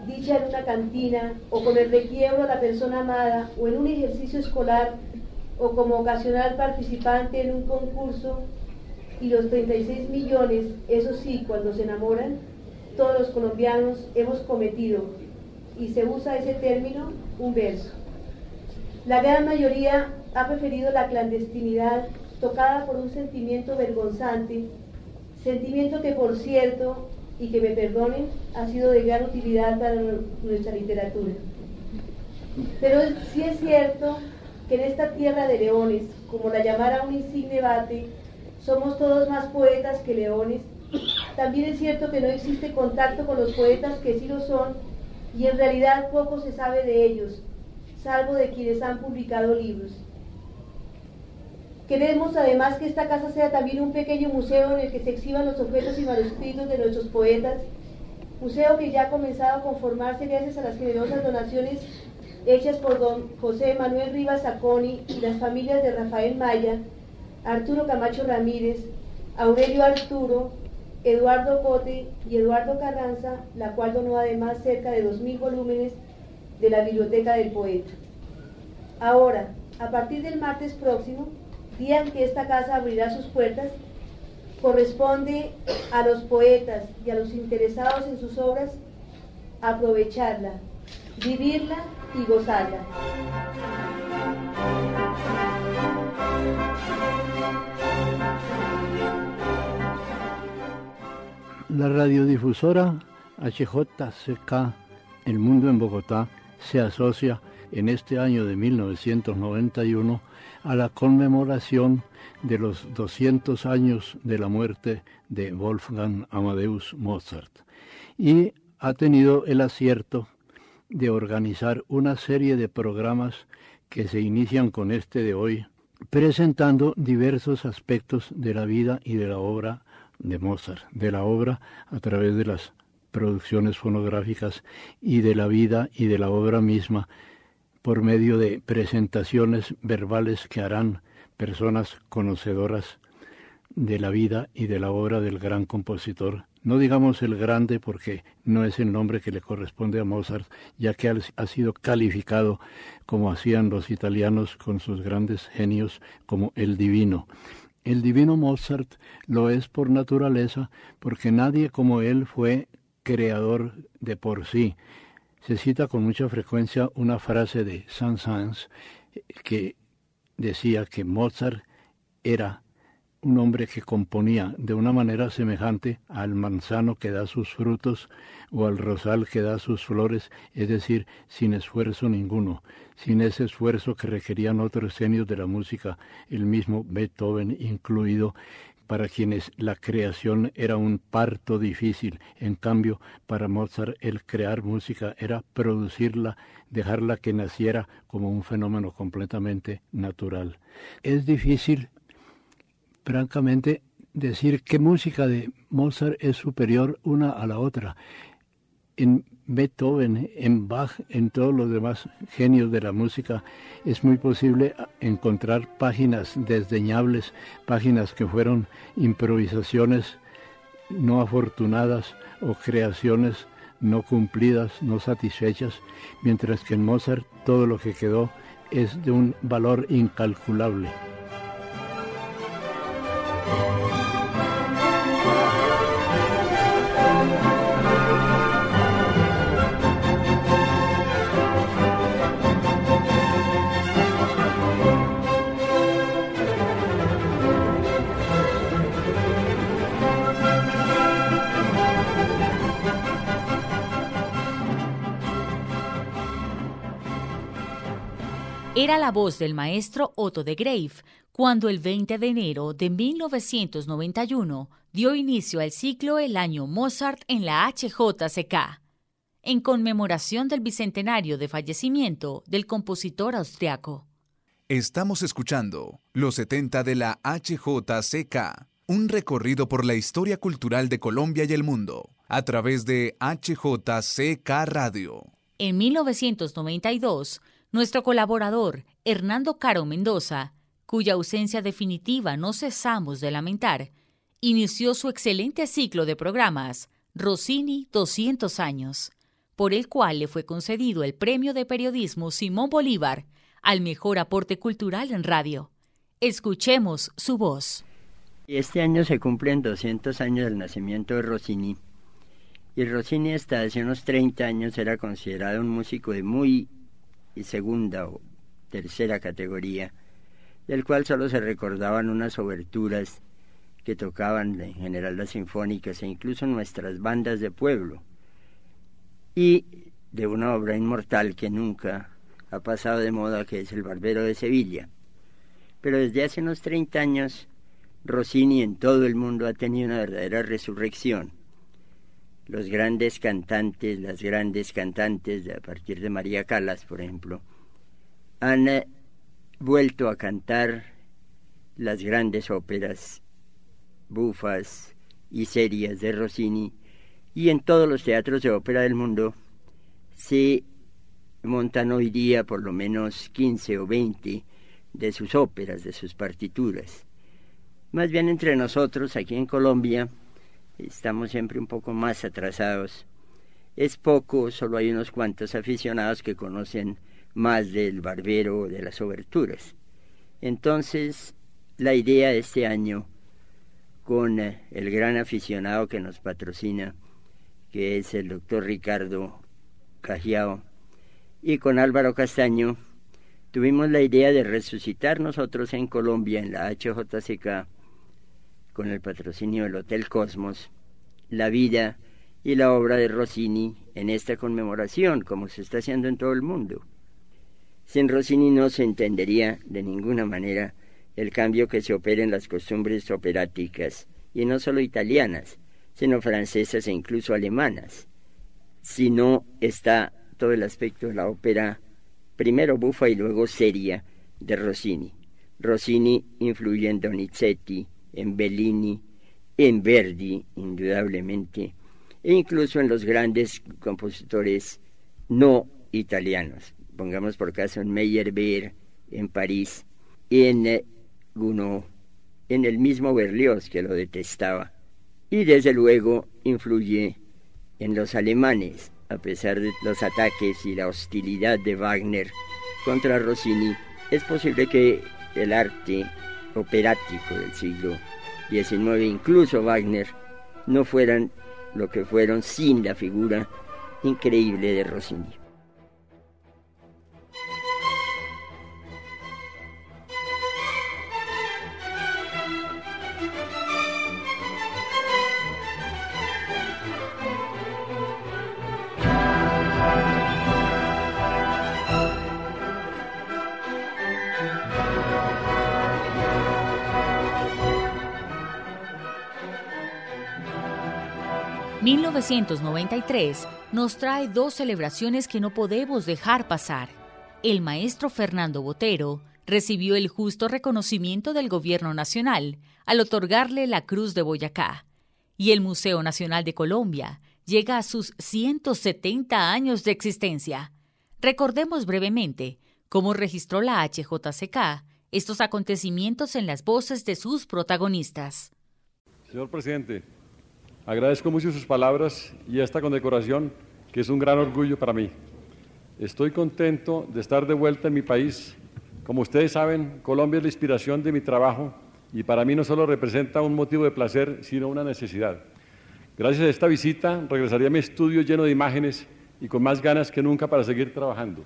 dicha en una cantina, o con el requiebro a la persona amada, o en un ejercicio escolar, o como ocasional participante en un concurso, y los 36 millones, eso sí, cuando se enamoran, todos los colombianos hemos cometido, y se usa ese término, un verso. La gran mayoría ha preferido la clandestinidad tocada por un sentimiento vergonzante, sentimiento que por cierto, y que me perdonen, ha sido de gran utilidad para nuestra literatura. Pero sí es cierto que en esta tierra de leones, como la llamara un insigne bate, somos todos más poetas que leones. También es cierto que no existe contacto con los poetas que sí lo son y en realidad poco se sabe de ellos, salvo de quienes han publicado libros. Queremos además que esta casa sea también un pequeño museo en el que se exhiban los objetos y manuscritos de nuestros poetas, museo que ya ha comenzado a conformarse gracias a las generosas donaciones hechas por don José Manuel Rivas Saconi y las familias de Rafael Maya, Arturo Camacho Ramírez, Aurelio Arturo, Eduardo Cote y Eduardo Carranza, la cual donó además cerca de 2.000 volúmenes de la Biblioteca del Poeta. Ahora, a partir del martes próximo, día en que esta casa abrirá sus puertas, corresponde a los poetas y a los interesados en sus obras aprovecharla, vivirla y gozarla. La radiodifusora HJCK El Mundo en Bogotá se asocia en este año de 1991 a la conmemoración de los 200 años de la muerte de Wolfgang Amadeus Mozart y ha tenido el acierto de organizar una serie de programas que se inician con este de hoy, presentando diversos aspectos de la vida y de la obra de Mozart, de la obra a través de las producciones fonográficas y de la vida y de la obra misma por medio de presentaciones verbales que harán personas conocedoras de la vida y de la obra del gran compositor. No digamos el grande porque no es el nombre que le corresponde a Mozart, ya que ha sido calificado como hacían los italianos con sus grandes genios como el divino. El divino Mozart lo es por naturaleza porque nadie como él fue creador de por sí, se cita con mucha frecuencia una frase de Saint-Saëns que decía que Mozart era un hombre que componía de una manera semejante al manzano que da sus frutos o al rosal que da sus flores, es decir, sin esfuerzo ninguno, sin ese esfuerzo que requerían otros genios de la música, el mismo Beethoven incluido, para quienes la creación era un parto difícil. En cambio, para Mozart el crear música era producirla, dejarla que naciera como un fenómeno completamente natural. Es difícil, francamente, decir qué música de Mozart es superior una a la otra. En Beethoven, en Bach, en todos los demás genios de la música, es muy posible encontrar páginas desdeñables, páginas que fueron improvisaciones no afortunadas o creaciones no cumplidas, no satisfechas, mientras que en Mozart todo lo que quedó es de un valor incalculable. Era la voz del maestro Otto de Grave cuando el 20 de enero de 1991 dio inicio al ciclo El año Mozart en la HJCK, en conmemoración del bicentenario de fallecimiento del compositor austriaco. Estamos escuchando Los 70 de la HJCK, un recorrido por la historia cultural de Colombia y el mundo, a través de HJCK Radio. En 1992, nuestro colaborador, Hernando Caro Mendoza, cuya ausencia definitiva no cesamos de lamentar, inició su excelente ciclo de programas, Rossini 200 años, por el cual le fue concedido el Premio de Periodismo Simón Bolívar al mejor aporte cultural en radio. Escuchemos su voz. Este año se cumplen 200 años del nacimiento de Rossini. Y Rossini hasta hace unos 30 años era considerado un músico de muy segunda o tercera categoría, del cual solo se recordaban unas oberturas que tocaban en general las sinfónicas e incluso nuestras bandas de pueblo, y de una obra inmortal que nunca ha pasado de moda, que es El Barbero de Sevilla. Pero desde hace unos 30 años, Rossini en todo el mundo ha tenido una verdadera resurrección. Los grandes cantantes, las grandes cantantes, a partir de María Calas, por ejemplo, han eh, vuelto a cantar las grandes óperas bufas y serias de Rossini, y en todos los teatros de ópera del mundo se montan hoy día por lo menos 15 o 20 de sus óperas, de sus partituras. Más bien entre nosotros, aquí en Colombia, estamos siempre un poco más atrasados. Es poco, solo hay unos cuantos aficionados que conocen más del barbero de las oberturas. Entonces, la idea de este año, con eh, el gran aficionado que nos patrocina, que es el doctor Ricardo Cajiao, y con Álvaro Castaño, tuvimos la idea de resucitar nosotros en Colombia, en la HJCK, con el patrocinio del Hotel Cosmos, la vida y la obra de Rossini en esta conmemoración, como se está haciendo en todo el mundo. Sin Rossini no se entendería de ninguna manera el cambio que se opera en las costumbres operáticas, y no solo italianas, sino francesas e incluso alemanas. Si no está todo el aspecto de la ópera, primero bufa y luego seria, de Rossini. Rossini influye en Donizetti, en Bellini, en Verdi, indudablemente, e incluso en los grandes compositores no italianos. Pongamos por caso en Meyerbeer, en París, en eh, Gounod, en el mismo Berlioz, que lo detestaba. Y desde luego influye en los alemanes, a pesar de los ataques y la hostilidad de Wagner contra Rossini, es posible que el arte operático del siglo XIX, incluso Wagner, no fueran lo que fueron sin la figura increíble de Rossini. 1993 nos trae dos celebraciones que no podemos dejar pasar. El maestro Fernando Botero recibió el justo reconocimiento del Gobierno Nacional al otorgarle la Cruz de Boyacá, y el Museo Nacional de Colombia llega a sus 170 años de existencia. Recordemos brevemente cómo registró la HJCK estos acontecimientos en las voces de sus protagonistas. Señor presidente, Agradezco mucho sus palabras y esta condecoración, que es un gran orgullo para mí. Estoy contento de estar de vuelta en mi país. Como ustedes saben, Colombia es la inspiración de mi trabajo y para mí no solo representa un motivo de placer, sino una necesidad. Gracias a esta visita regresaré a mi estudio lleno de imágenes y con más ganas que nunca para seguir trabajando.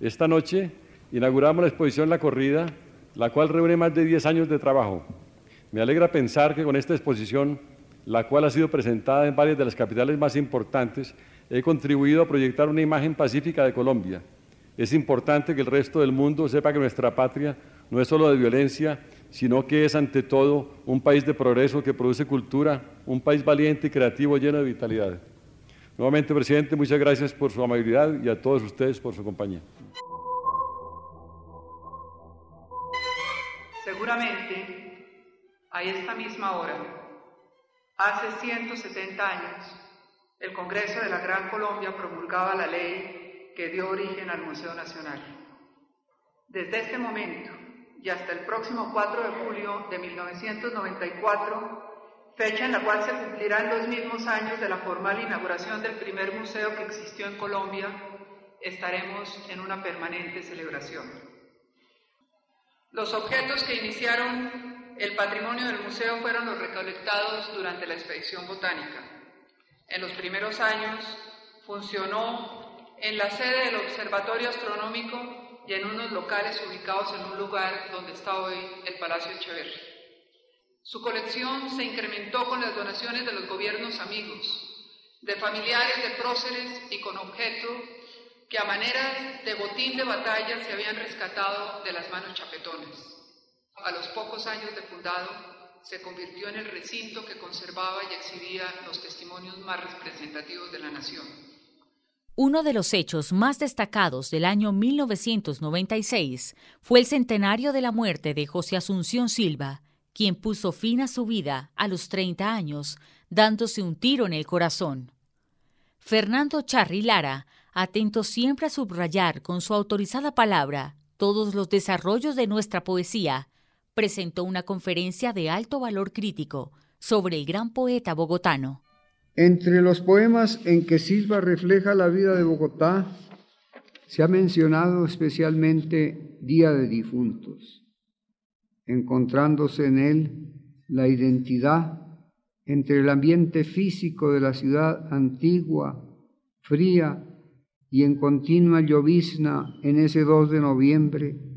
Esta noche inauguramos la exposición La Corrida, la cual reúne más de 10 años de trabajo. Me alegra pensar que con esta exposición la cual ha sido presentada en varias de las capitales más importantes, he contribuido a proyectar una imagen pacífica de Colombia. Es importante que el resto del mundo sepa que nuestra patria no es solo de violencia, sino que es ante todo un país de progreso que produce cultura, un país valiente y creativo lleno de vitalidad. Nuevamente, presidente, muchas gracias por su amabilidad y a todos ustedes por su compañía. Seguramente, a esta misma hora, hace 170 años, el Congreso de la Gran Colombia promulgaba la ley que dio origen al Museo Nacional. Desde este momento y hasta el próximo 4 de julio de 1994, fecha en la cual se cumplirán los mismos años de la formal inauguración del primer museo que existió en Colombia, estaremos en una permanente celebración. Los objetos que iniciaron el patrimonio del museo fueron los recolectados durante la expedición botánica. En los primeros años funcionó en la sede del Observatorio Astronómico y en unos locales ubicados en un lugar donde está hoy el Palacio Echeverri. Su colección se incrementó con las donaciones de los gobiernos amigos, de familiares de próceres y con objeto que a manera de botín de batalla se habían rescatado de las manos chapetones. A los pocos años de fundado, se convirtió en el recinto que conservaba y exhibía los testimonios más representativos de la nación. Uno de los hechos más destacados del año 1996 fue el centenario de la muerte de José Asunción Silva, quien puso fin a su vida a los 30 años, dándose un tiro en el corazón. Fernando Charri Lara, atento siempre a subrayar con su autorizada palabra todos los desarrollos de nuestra poesía, presentó una conferencia de alto valor crítico sobre el gran poeta bogotano. Entre los poemas en que Silva refleja la vida de Bogotá, se ha mencionado especialmente Día de Difuntos, encontrándose en él la identidad entre el ambiente físico de la ciudad antigua, fría y en continua llovizna en ese 2 de noviembre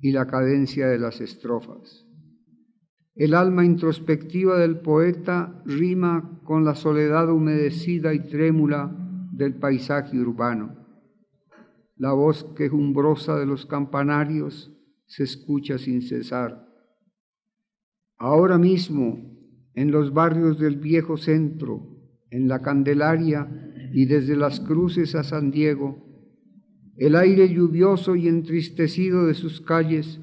y la cadencia de las estrofas. El alma introspectiva del poeta rima con la soledad humedecida y trémula del paisaje urbano. La voz quejumbrosa de los campanarios se escucha sin cesar. Ahora mismo, en los barrios del viejo centro, en la Candelaria y desde las cruces a San Diego, el aire lluvioso y entristecido de sus calles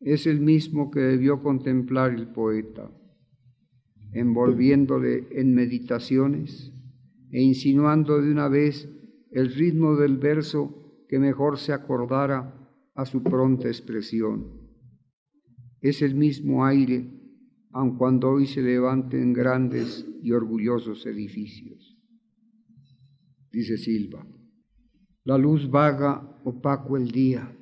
es el mismo que debió contemplar el poeta, envolviéndole en meditaciones e insinuando de una vez el ritmo del verso que mejor se acordara a su pronta expresión. Es el mismo aire, aun cuando hoy se levanten grandes y orgullosos edificios. Dice Silva. La luz vaga, opaco el día.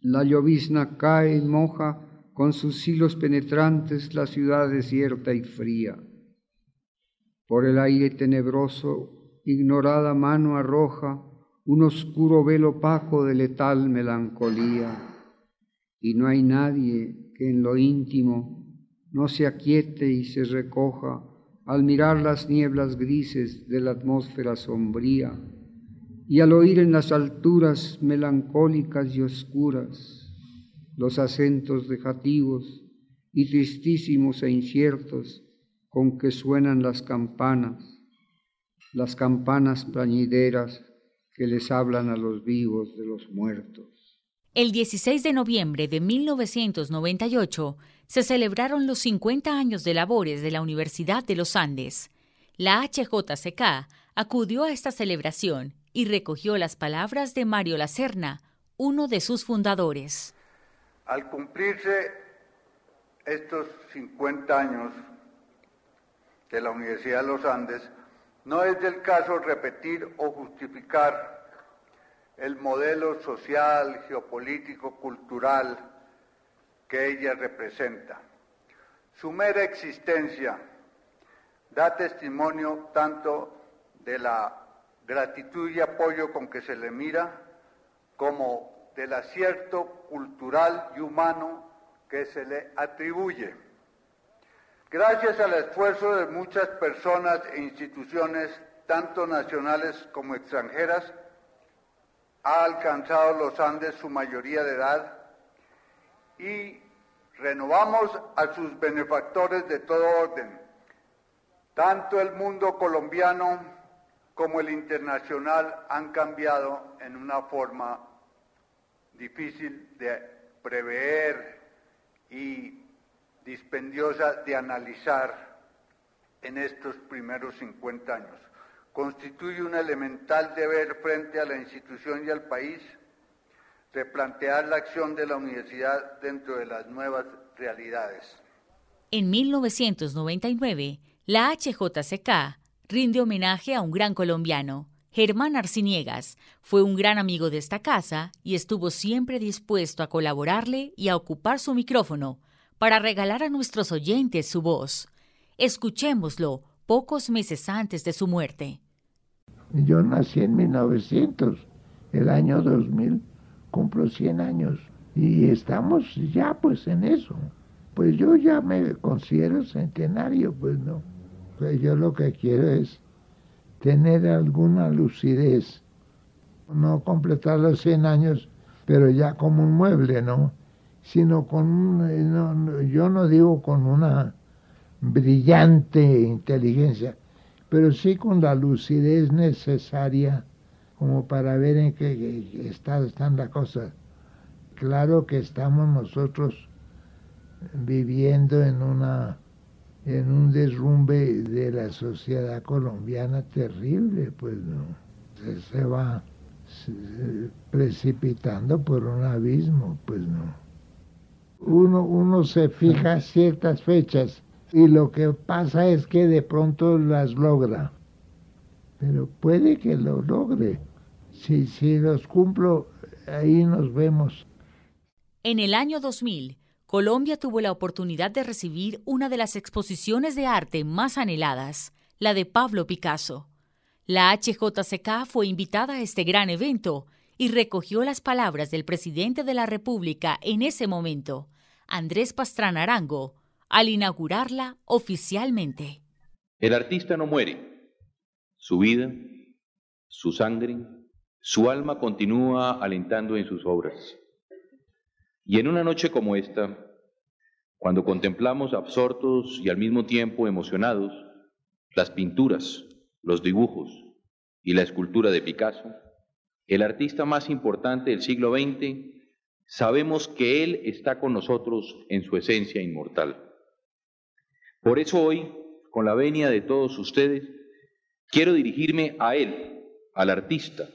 La llovizna cae y moja con sus hilos penetrantes la ciudad desierta y fría. Por el aire tenebroso, ignorada mano arroja un oscuro velo opaco de letal melancolía. Y no hay nadie que en lo íntimo no se aquiete y se recoja al mirar las nieblas grises de la atmósfera sombría y al oír en las alturas melancólicas y oscuras los acentos dejativos y tristísimos e inciertos con que suenan las campanas, las campanas plañideras que les hablan a los vivos de los muertos. El 16 de noviembre de 1998 se celebraron los 50 años de labores de la Universidad de los Andes. La HJCK acudió a esta celebración y recogió las palabras de Mario Lacerna, uno de sus fundadores. Al cumplirse estos 50 años de la Universidad de los Andes, no es del caso repetir o justificar el modelo social, geopolítico, cultural que ella representa. Su mera existencia da testimonio tanto de la gratitud y apoyo con que se le mira, como del acierto cultural y humano que se le atribuye. Gracias al esfuerzo de muchas personas e instituciones, tanto nacionales como extranjeras, ha alcanzado los Andes su mayoría de edad y renovamos a sus benefactores de todo orden. Tanto el mundo colombiano como el internacional han cambiado en una forma difícil de prever y dispendiosa de analizar en estos primeros 50 años. Constituye un elemental deber frente a la institución y al país replantear la acción de la universidad dentro de las nuevas realidades. En 1999, la HJCK rinde homenaje a un gran colombiano, Germán Arciniegas. Fue un gran amigo de esta casa y estuvo siempre dispuesto a colaborarle y a ocupar su micrófono para regalar a nuestros oyentes su voz. Escuchémoslo pocos meses antes de su muerte. Yo nací en 1900, el año 2000 cumplo 100 años y estamos ya pues en eso. Pues yo ya me considero centenario, pues no. Pues yo lo que quiero es tener alguna lucidez, no completar los 100 años, pero ya como un mueble, ¿no? Sino con, no, yo no digo con una brillante inteligencia, pero sí con la lucidez necesaria como para ver en qué estado están las cosas. Claro que estamos nosotros viviendo en una en un derrumbe de la sociedad colombiana terrible, pues no. Se, va precipitando por un abismo, pues no. Uno, uno se fija ciertas fechas y lo que pasa es que de pronto las logra pero puede que lo logre. Si, si los cumplo, ahí nos vemos. En el año 2000, Colombia tuvo la oportunidad de recibir una de las exposiciones de arte más anheladas, la de Pablo Picasso. La HJCK fue invitada a este gran evento y recogió las palabras del presidente de la República en ese momento, Andrés Pastrana Arango, al inaugurarla oficialmente. El artista no muere, su vida, su sangre, su alma continúa alentando en sus obras. Y en una noche como esta, cuando contemplamos absortos y al mismo tiempo emocionados las pinturas, los dibujos y la escultura de Picasso, el artista más importante del siglo XX, sabemos que Él está con nosotros en su esencia inmortal. Por eso hoy, con la venia de todos ustedes, Quiero dirigirme a él, al artista,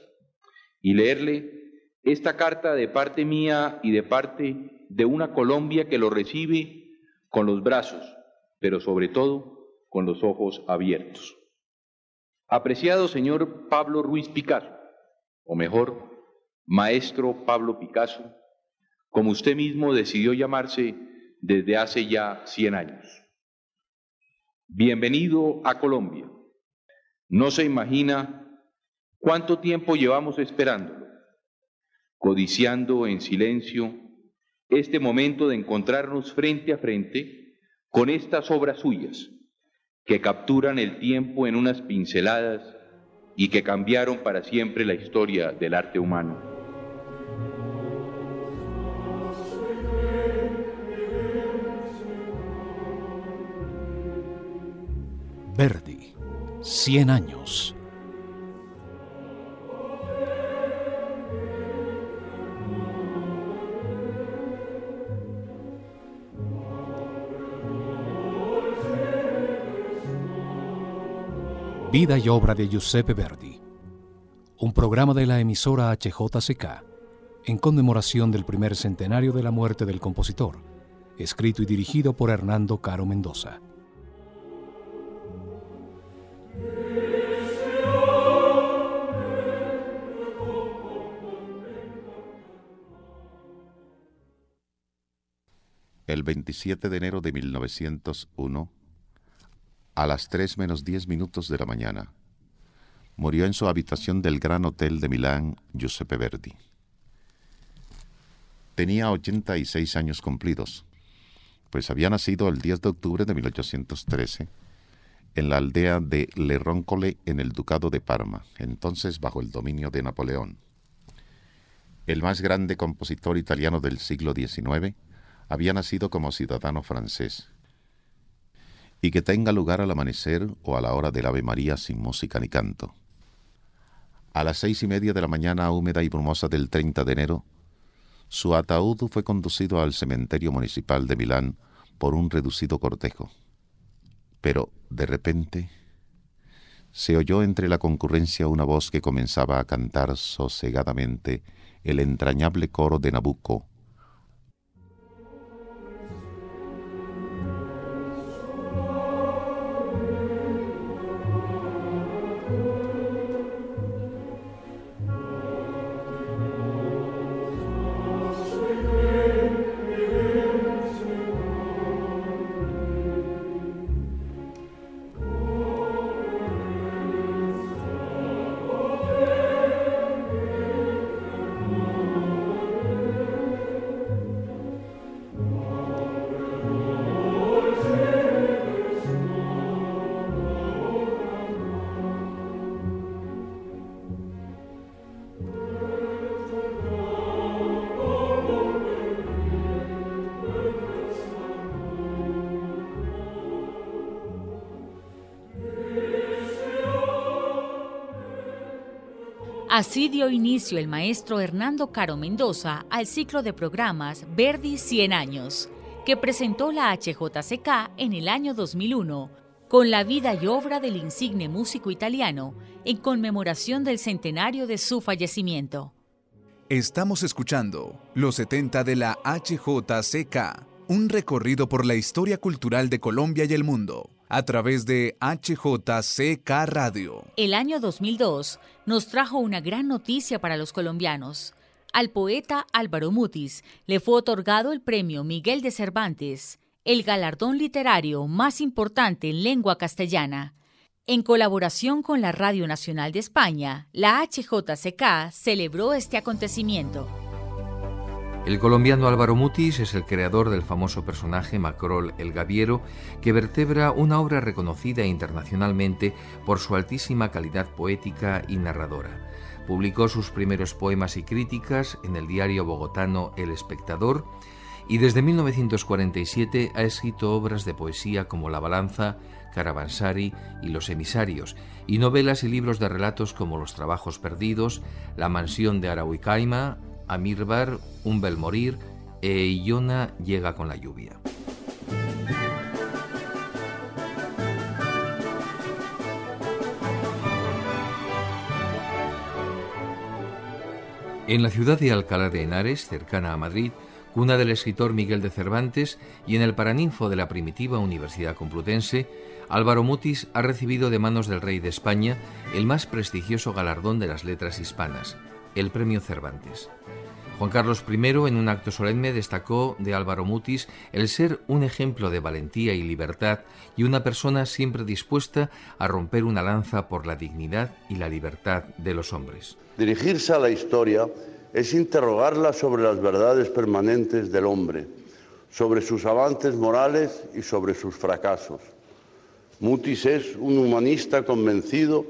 y leerle esta carta de parte mía y de parte de una Colombia que lo recibe con los brazos, pero sobre todo con los ojos abiertos. Apreciado señor Pablo Ruiz Picasso, o mejor, maestro Pablo Picasso, como usted mismo decidió llamarse desde hace ya 100 años. Bienvenido a Colombia no se imagina cuánto tiempo llevamos esperándolo, codiciando en silencio este momento de encontrarnos frente a frente con estas obras suyas, que capturan el tiempo en unas pinceladas y que cambiaron para siempre la historia del arte humano. Verdi 100 años. Vida y obra de Giuseppe Verdi. Un programa de la emisora HJCK en conmemoración del primer centenario de la muerte del compositor, escrito y dirigido por Hernando Caro Mendoza. el 27 de enero de 1901, a las 3 menos 10 minutos de la mañana, murió en su habitación del Gran Hotel de Milán Giuseppe Verdi. Tenía 86 años cumplidos, pues había nacido el 10 de octubre de 1813 en la aldea de Le Roncole en el Ducado de Parma, entonces bajo el dominio de Napoleón. El más grande compositor italiano del siglo XIX, había nacido como ciudadano francés. Y que tenga lugar al amanecer o a la hora del Ave María sin música ni canto. A las seis y media de la mañana húmeda y brumosa del 30 de enero, su ataúd fue conducido al cementerio municipal de Milán por un reducido cortejo. Pero, de repente, se oyó entre la concurrencia una voz que comenzaba a cantar sosegadamente el entrañable coro de Nabucco, el maestro Hernando Caro Mendoza al ciclo de programas Verdi 100 años, que presentó la HJCK en el año 2001, con la vida y obra del insigne músico italiano, en conmemoración del centenario de su fallecimiento. Estamos escuchando Los 70 de la HJCK, un recorrido por la historia cultural de Colombia y el mundo a través de HJCK Radio. El año 2002 nos trajo una gran noticia para los colombianos. Al poeta Álvaro Mutis le fue otorgado el premio Miguel de Cervantes, el galardón literario más importante en lengua castellana. En colaboración con la Radio Nacional de España, la HJCK celebró este acontecimiento. El colombiano Álvaro Mutis es el creador del famoso personaje Macrol el Gaviero, que vertebra una obra reconocida internacionalmente por su altísima calidad poética y narradora. Publicó sus primeros poemas y críticas en el diario bogotano El Espectador y desde 1947 ha escrito obras de poesía como La Balanza, Caravansari y Los Emisarios, y novelas y libros de relatos como Los Trabajos Perdidos, La Mansión de Arahuicaima, Amirbar, Un bel morir e Iona llega con la lluvia. En la ciudad de Alcalá de Henares, cercana a Madrid, cuna del escritor Miguel de Cervantes, y en el Paraninfo de la primitiva Universidad Complutense, Álvaro Mutis ha recibido de manos del rey de España el más prestigioso galardón de las letras hispanas, el Premio Cervantes. Juan Carlos I, en un acto solemne, destacó de Álvaro Mutis el ser un ejemplo de valentía y libertad y una persona siempre dispuesta a romper una lanza por la dignidad y la libertad de los hombres. Dirigirse a la historia es interrogarla sobre las verdades permanentes del hombre, sobre sus avances morales y sobre sus fracasos. Mutis es un humanista convencido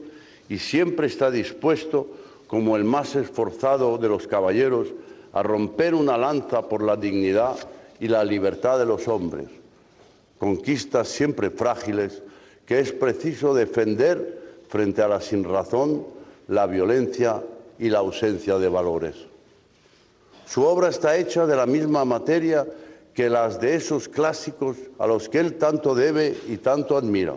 y siempre está dispuesto, como el más esforzado de los caballeros, a romper una lanza por la dignidad y la libertad de los hombres, conquistas siempre frágiles que es preciso defender frente a la sinrazón, la violencia y la ausencia de valores. Su obra está hecha de la misma materia que las de esos clásicos a los que él tanto debe y tanto admira.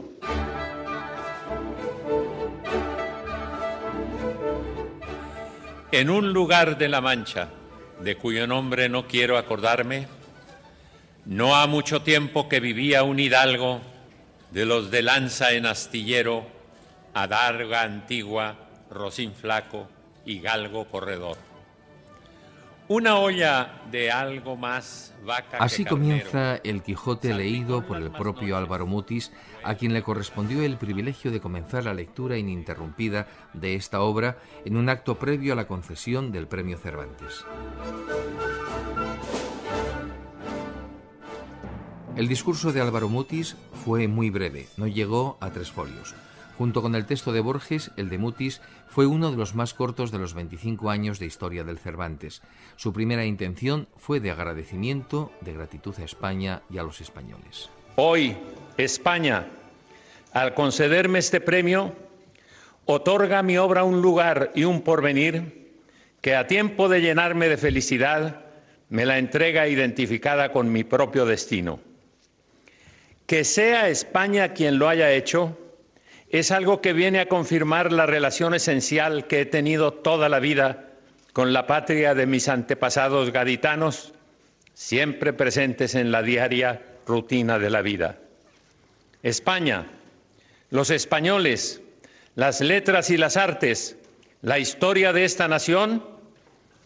En un lugar de la Mancha, de cuyo nombre no quiero acordarme, no ha mucho tiempo que vivía un hidalgo de los de lanza en astillero, adarga antigua, rocín flaco y galgo corredor. Una olla de algo más vaca Así comienza el Quijote leído por el propio Álvaro Mutis, a quien le correspondió el privilegio de comenzar la lectura ininterrumpida de esta obra en un acto previo a la concesión del Premio Cervantes. El discurso de Álvaro Mutis fue muy breve, no llegó a tres folios. Junto con el texto de Borges, el de Mutis fue uno de los más cortos de los 25 años de historia del Cervantes. Su primera intención fue de agradecimiento, de gratitud a España y a los españoles. Hoy, España, al concederme este premio, otorga a mi obra un lugar y un porvenir que a tiempo de llenarme de felicidad, me la entrega identificada con mi propio destino. Que sea España quien lo haya hecho, es algo que viene a confirmar la relación esencial que he tenido toda la vida con la patria de mis antepasados gaditanos, siempre presentes en la diaria rutina de la vida. España, los españoles, las letras y las artes, la historia de esta nación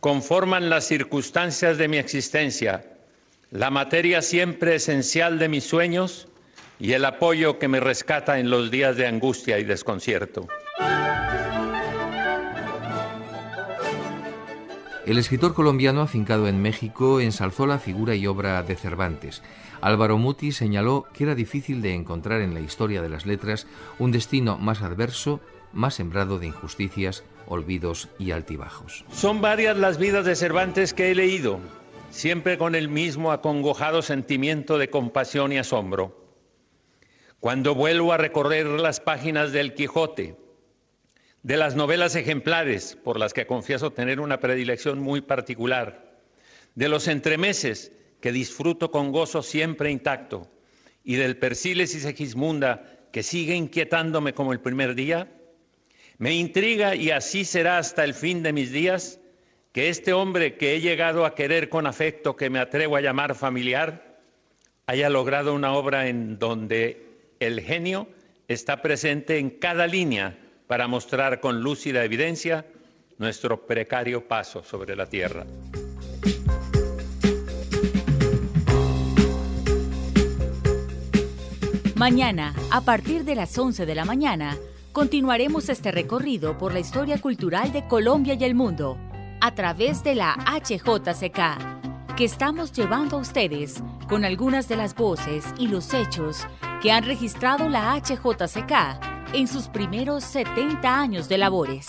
conforman las circunstancias de mi existencia, la materia siempre esencial de mis sueños y el apoyo que me rescata en los días de angustia y desconcierto. El escritor colombiano afincado en México ensalzó la figura y obra de Cervantes. Álvaro Muti señaló que era difícil de encontrar en la historia de las letras un destino más adverso, más sembrado de injusticias, olvidos y altibajos. Son varias las vidas de Cervantes que he leído, siempre con el mismo acongojado sentimiento de compasión y asombro. Cuando vuelvo a recorrer las páginas del Quijote, de las novelas ejemplares, por las que confieso tener una predilección muy particular, de los entremeses, que disfruto con gozo siempre intacto, y del Persiles y Segismunda, que sigue inquietándome como el primer día, me intriga, y así será hasta el fin de mis días, que este hombre que he llegado a querer con afecto, que me atrevo a llamar familiar, haya logrado una obra en donde el genio está presente en cada línea para mostrar con lúcida evidencia nuestro precario paso sobre la tierra. Mañana, a partir de las 11 de la mañana, continuaremos este recorrido por la historia cultural de Colombia y el mundo a través de la HJCK, que estamos llevando a ustedes con algunas de las voces y los hechos que han registrado la HJCK en sus primeros 70 años de labores.